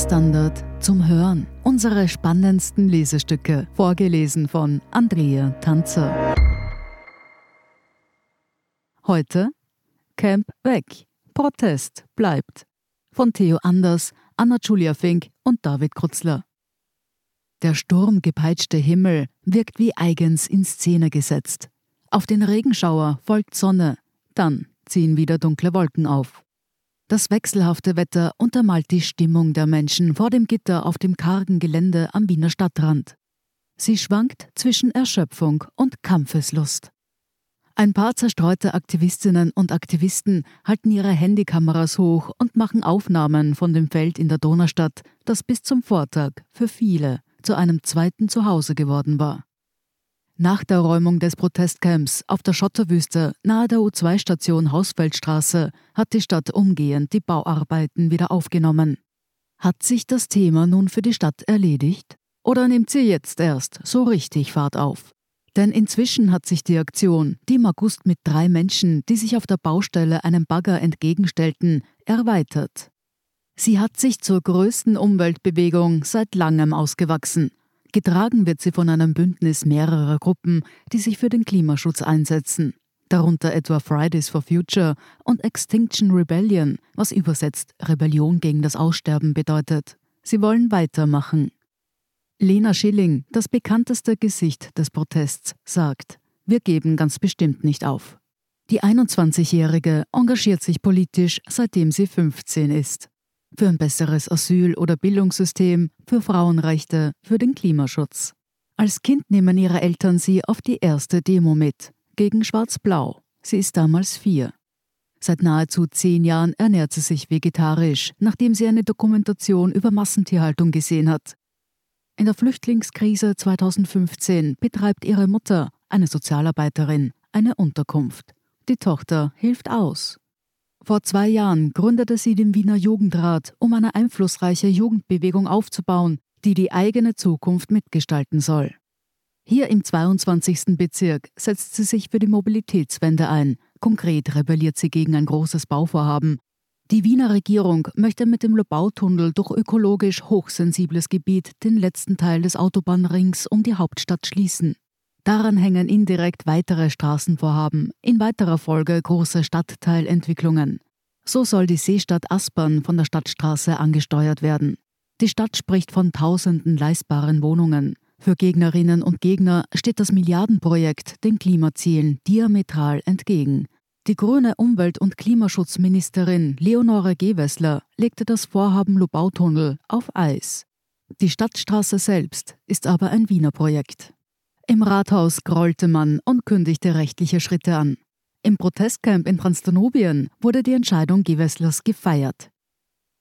Standard zum Hören. Unsere spannendsten Lesestücke, vorgelesen von Andrea Tanzer. Heute Camp weg. Protest bleibt. Von Theo Anders, Anna-Julia Fink und David Krutzler. Der sturmgepeitschte Himmel wirkt wie eigens in Szene gesetzt. Auf den Regenschauer folgt Sonne, dann ziehen wieder dunkle Wolken auf. Das wechselhafte Wetter untermalt die Stimmung der Menschen vor dem Gitter auf dem kargen Gelände am Wiener Stadtrand. Sie schwankt zwischen Erschöpfung und Kampfeslust. Ein paar zerstreute Aktivistinnen und Aktivisten halten ihre Handykameras hoch und machen Aufnahmen von dem Feld in der Donaustadt, das bis zum Vortag für viele zu einem zweiten Zuhause geworden war. Nach der Räumung des Protestcamps auf der Schotterwüste nahe der U2-Station Hausfeldstraße hat die Stadt umgehend die Bauarbeiten wieder aufgenommen. Hat sich das Thema nun für die Stadt erledigt? Oder nimmt sie jetzt erst so richtig Fahrt auf? Denn inzwischen hat sich die Aktion, die im August mit drei Menschen, die sich auf der Baustelle einem Bagger entgegenstellten, erweitert. Sie hat sich zur größten Umweltbewegung seit langem ausgewachsen. Getragen wird sie von einem Bündnis mehrerer Gruppen, die sich für den Klimaschutz einsetzen, darunter etwa Fridays for Future und Extinction Rebellion, was übersetzt Rebellion gegen das Aussterben bedeutet. Sie wollen weitermachen. Lena Schilling, das bekannteste Gesicht des Protests, sagt, wir geben ganz bestimmt nicht auf. Die 21-Jährige engagiert sich politisch, seitdem sie 15 ist für ein besseres Asyl- oder Bildungssystem, für Frauenrechte, für den Klimaschutz. Als Kind nehmen ihre Eltern sie auf die erste Demo mit, gegen Schwarz-Blau. Sie ist damals vier. Seit nahezu zehn Jahren ernährt sie sich vegetarisch, nachdem sie eine Dokumentation über Massentierhaltung gesehen hat. In der Flüchtlingskrise 2015 betreibt ihre Mutter, eine Sozialarbeiterin, eine Unterkunft. Die Tochter hilft aus. Vor zwei Jahren gründete sie den Wiener Jugendrat, um eine einflussreiche Jugendbewegung aufzubauen, die die eigene Zukunft mitgestalten soll. Hier im 22. Bezirk setzt sie sich für die Mobilitätswende ein. Konkret rebelliert sie gegen ein großes Bauvorhaben. Die Wiener Regierung möchte mit dem Lobautunnel durch ökologisch hochsensibles Gebiet den letzten Teil des Autobahnrings um die Hauptstadt schließen. Daran hängen indirekt weitere Straßenvorhaben, in weiterer Folge große Stadtteilentwicklungen. So soll die Seestadt Aspern von der Stadtstraße angesteuert werden. Die Stadt spricht von tausenden leistbaren Wohnungen. Für Gegnerinnen und Gegner steht das Milliardenprojekt den Klimazielen diametral entgegen. Die grüne Umwelt- und Klimaschutzministerin Leonore Gewessler legte das Vorhaben Lobautunnel auf Eis. Die Stadtstraße selbst ist aber ein Wiener Projekt. Im Rathaus grollte man und kündigte rechtliche Schritte an. Im Protestcamp in Transdanubien wurde die Entscheidung Gewesslers gefeiert.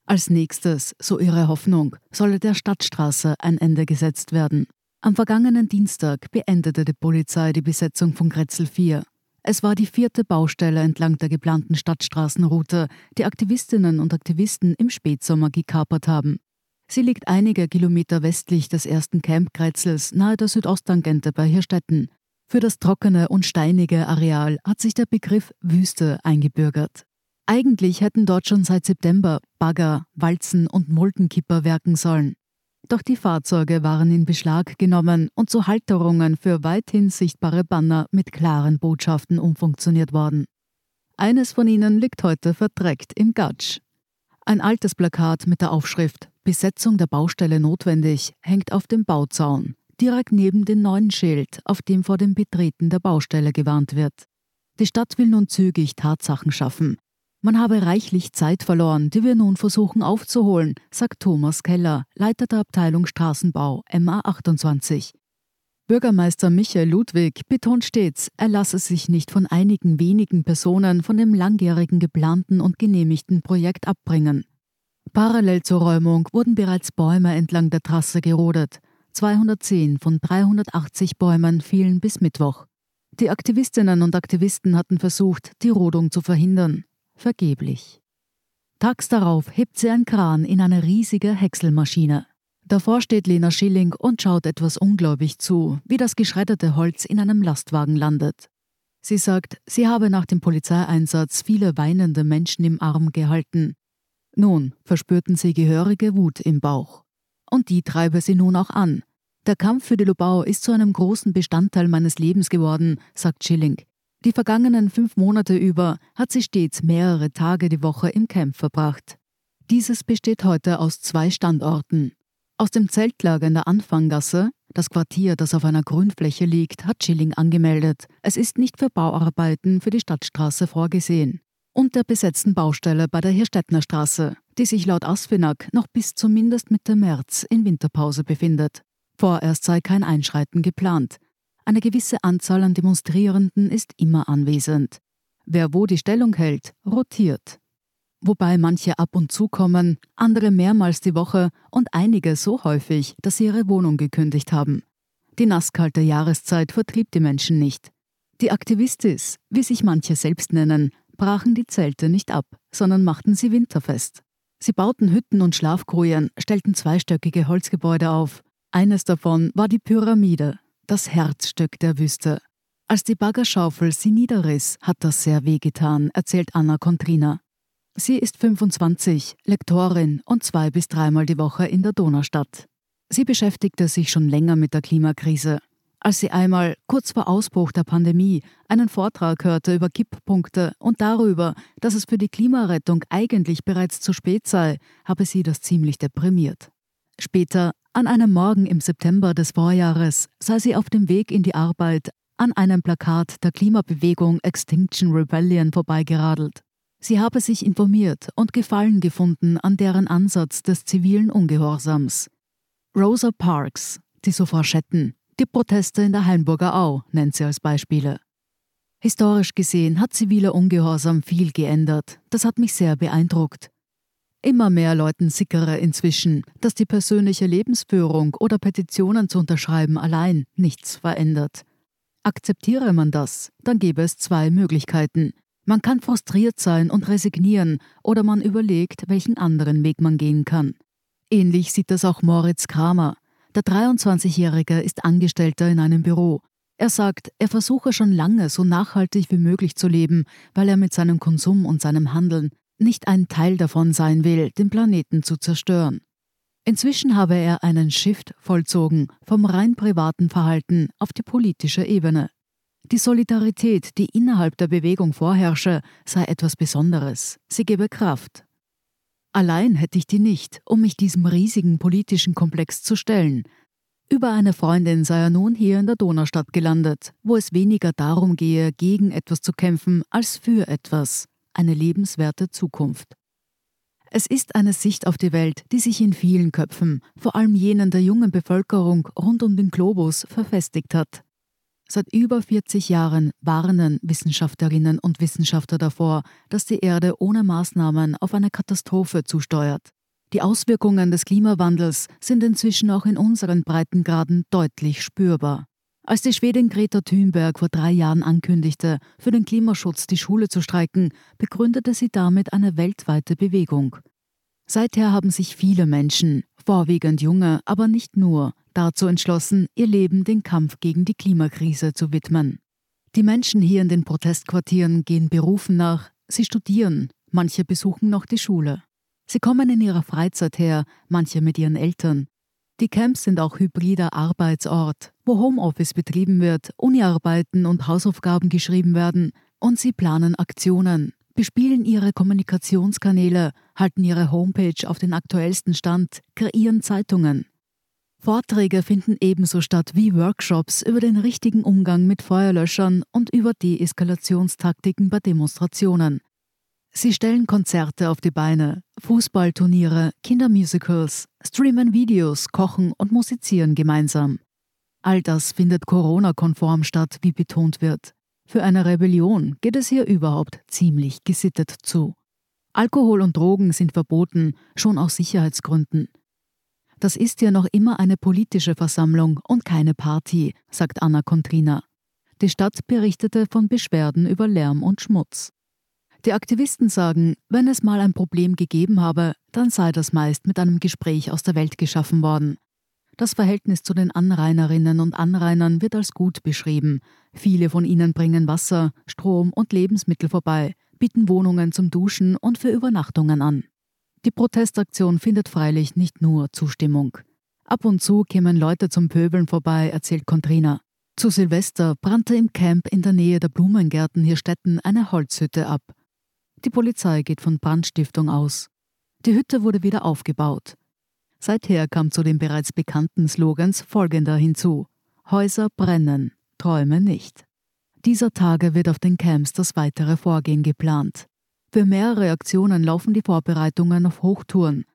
Als nächstes, so ihre Hoffnung, solle der Stadtstraße ein Ende gesetzt werden. Am vergangenen Dienstag beendete die Polizei die Besetzung von Grätzl 4. Es war die vierte Baustelle entlang der geplanten Stadtstraßenroute, die Aktivistinnen und Aktivisten im Spätsommer gekapert haben. Sie liegt einige Kilometer westlich des ersten Camp Kretzels nahe der Südosttangente bei Hirstetten. Für das trockene und steinige Areal hat sich der Begriff Wüste eingebürgert. Eigentlich hätten dort schon seit September Bagger, Walzen und Muldenkipper werken sollen. Doch die Fahrzeuge waren in Beschlag genommen und zu Halterungen für weithin sichtbare Banner mit klaren Botschaften umfunktioniert worden. Eines von ihnen liegt heute verdreckt im Gatsch. Ein altes Plakat mit der Aufschrift Besetzung der Baustelle notwendig hängt auf dem Bauzaun, direkt neben dem neuen Schild, auf dem vor dem Betreten der Baustelle gewarnt wird. Die Stadt will nun zügig Tatsachen schaffen. Man habe reichlich Zeit verloren, die wir nun versuchen aufzuholen, sagt Thomas Keller, Leiter der Abteilung Straßenbau MA28. Bürgermeister Michael Ludwig betont stets, er lasse sich nicht von einigen wenigen Personen von dem langjährigen geplanten und genehmigten Projekt abbringen. Parallel zur Räumung wurden bereits Bäume entlang der Trasse gerodet. 210 von 380 Bäumen fielen bis Mittwoch. Die Aktivistinnen und Aktivisten hatten versucht, die Rodung zu verhindern. Vergeblich. Tags darauf hebt sie ein Kran in eine riesige Häckselmaschine. Davor steht Lena Schilling und schaut etwas ungläubig zu, wie das geschredderte Holz in einem Lastwagen landet. Sie sagt, sie habe nach dem Polizeieinsatz viele weinende Menschen im Arm gehalten. Nun verspürten sie gehörige Wut im Bauch. Und die treibe sie nun auch an. Der Kampf für die Lubau ist zu einem großen Bestandteil meines Lebens geworden, sagt Schilling. Die vergangenen fünf Monate über hat sie stets mehrere Tage die Woche im Camp verbracht. Dieses besteht heute aus zwei Standorten. Aus dem Zeltlager in der Anfanggasse, das Quartier, das auf einer Grünfläche liegt, hat Schilling angemeldet. Es ist nicht für Bauarbeiten für die Stadtstraße vorgesehen. Und der besetzten Baustelle bei der Hirstettner Straße, die sich laut Asfinag noch bis zumindest Mitte März in Winterpause befindet. Vorerst sei kein Einschreiten geplant. Eine gewisse Anzahl an Demonstrierenden ist immer anwesend. Wer wo die Stellung hält, rotiert wobei manche ab und zu kommen, andere mehrmals die Woche und einige so häufig, dass sie ihre Wohnung gekündigt haben. Die nasskalte Jahreszeit vertrieb die Menschen nicht. Die Aktivistis, wie sich manche selbst nennen, brachen die Zelte nicht ab, sondern machten sie winterfest. Sie bauten Hütten und Schlafkojen, stellten zweistöckige Holzgebäude auf. Eines davon war die Pyramide, das Herzstück der Wüste. Als die Baggerschaufel sie niederriss, hat das sehr wehgetan, erzählt Anna Contrina. Sie ist 25, Lektorin und zwei bis dreimal die Woche in der Donaustadt. Sie beschäftigte sich schon länger mit der Klimakrise. Als sie einmal, kurz vor Ausbruch der Pandemie, einen Vortrag hörte über Kipppunkte und darüber, dass es für die Klimarettung eigentlich bereits zu spät sei, habe sie das ziemlich deprimiert. Später, an einem Morgen im September des Vorjahres, sei sie auf dem Weg in die Arbeit an einem Plakat der Klimabewegung Extinction Rebellion vorbeigeradelt. Sie habe sich informiert und Gefallen gefunden an deren Ansatz des zivilen Ungehorsams. Rosa Parks, die Suffragetten, die Proteste in der Hainburger Au nennt sie als Beispiele. Historisch gesehen hat ziviler Ungehorsam viel geändert. Das hat mich sehr beeindruckt. Immer mehr Leuten sickere inzwischen, dass die persönliche Lebensführung oder Petitionen zu unterschreiben allein nichts verändert. Akzeptiere man das, dann gäbe es zwei Möglichkeiten. Man kann frustriert sein und resignieren oder man überlegt, welchen anderen Weg man gehen kann. Ähnlich sieht das auch Moritz Kramer. Der 23-Jährige ist Angestellter in einem Büro. Er sagt, er versuche schon lange so nachhaltig wie möglich zu leben, weil er mit seinem Konsum und seinem Handeln nicht ein Teil davon sein will, den Planeten zu zerstören. Inzwischen habe er einen Shift vollzogen vom rein privaten Verhalten auf die politische Ebene. Die Solidarität, die innerhalb der Bewegung vorherrsche, sei etwas Besonderes. Sie gebe Kraft. Allein hätte ich die nicht, um mich diesem riesigen politischen Komplex zu stellen. Über eine Freundin sei er nun hier in der Donaustadt gelandet, wo es weniger darum gehe, gegen etwas zu kämpfen, als für etwas, eine lebenswerte Zukunft. Es ist eine Sicht auf die Welt, die sich in vielen Köpfen, vor allem jenen der jungen Bevölkerung rund um den Globus, verfestigt hat. Seit über 40 Jahren warnen Wissenschaftlerinnen und Wissenschaftler davor, dass die Erde ohne Maßnahmen auf eine Katastrophe zusteuert. Die Auswirkungen des Klimawandels sind inzwischen auch in unseren Breitengraden deutlich spürbar. Als die Schwedin Greta Thunberg vor drei Jahren ankündigte, für den Klimaschutz die Schule zu streiken, begründete sie damit eine weltweite Bewegung. Seither haben sich viele Menschen, vorwiegend junge, aber nicht nur, dazu entschlossen, ihr Leben den Kampf gegen die Klimakrise zu widmen. Die Menschen hier in den Protestquartieren gehen Berufen nach, sie studieren, manche besuchen noch die Schule. Sie kommen in ihrer Freizeit her, manche mit ihren Eltern. Die Camps sind auch hybrider Arbeitsort, wo Homeoffice betrieben wird, Uniarbeiten und Hausaufgaben geschrieben werden und sie planen Aktionen, bespielen ihre Kommunikationskanäle, halten ihre Homepage auf den aktuellsten Stand, kreieren Zeitungen. Vorträge finden ebenso statt wie Workshops über den richtigen Umgang mit Feuerlöschern und über Deeskalationstaktiken bei Demonstrationen. Sie stellen Konzerte auf die Beine, Fußballturniere, Kindermusicals, streamen Videos, kochen und musizieren gemeinsam. All das findet Corona-konform statt, wie betont wird. Für eine Rebellion geht es hier überhaupt ziemlich gesittet zu. Alkohol und Drogen sind verboten, schon aus Sicherheitsgründen. Das ist ja noch immer eine politische Versammlung und keine Party, sagt Anna Contrina. Die Stadt berichtete von Beschwerden über Lärm und Schmutz. Die Aktivisten sagen, wenn es mal ein Problem gegeben habe, dann sei das meist mit einem Gespräch aus der Welt geschaffen worden. Das Verhältnis zu den Anrainerinnen und Anrainern wird als gut beschrieben. Viele von ihnen bringen Wasser, Strom und Lebensmittel vorbei, bieten Wohnungen zum Duschen und für Übernachtungen an. Die Protestaktion findet freilich nicht nur Zustimmung. Ab und zu kämen Leute zum Pöbeln vorbei, erzählt Contrina. Zu Silvester brannte im Camp in der Nähe der Blumengärten Hirstetten eine Holzhütte ab. Die Polizei geht von Brandstiftung aus. Die Hütte wurde wieder aufgebaut. Seither kam zu den bereits bekannten Slogans folgender hinzu: Häuser brennen, Träume nicht. Dieser Tage wird auf den Camps das weitere Vorgehen geplant. Für mehrere Aktionen laufen die Vorbereitungen auf Hochtouren.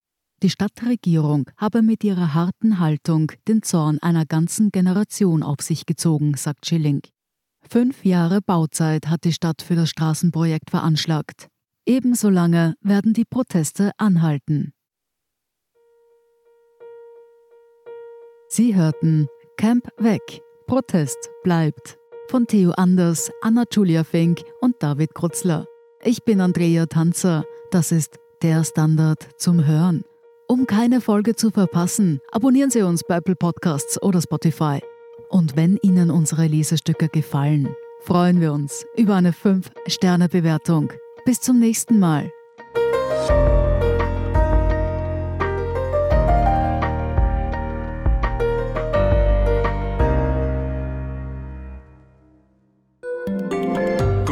Die Stadtregierung habe mit ihrer harten Haltung den Zorn einer ganzen Generation auf sich gezogen, sagt Schilling. Fünf Jahre Bauzeit hat die Stadt für das Straßenprojekt veranschlagt. Ebenso lange werden die Proteste anhalten. Sie hörten Camp weg, Protest bleibt von Theo Anders, Anna-Julia Fink und David Krutzler. Ich bin Andrea Tanzer. Das ist der Standard zum Hören. Um keine Folge zu verpassen, abonnieren Sie uns bei Apple Podcasts oder Spotify. Und wenn Ihnen unsere Lesestücke gefallen, freuen wir uns über eine 5-Sterne-Bewertung. Bis zum nächsten Mal.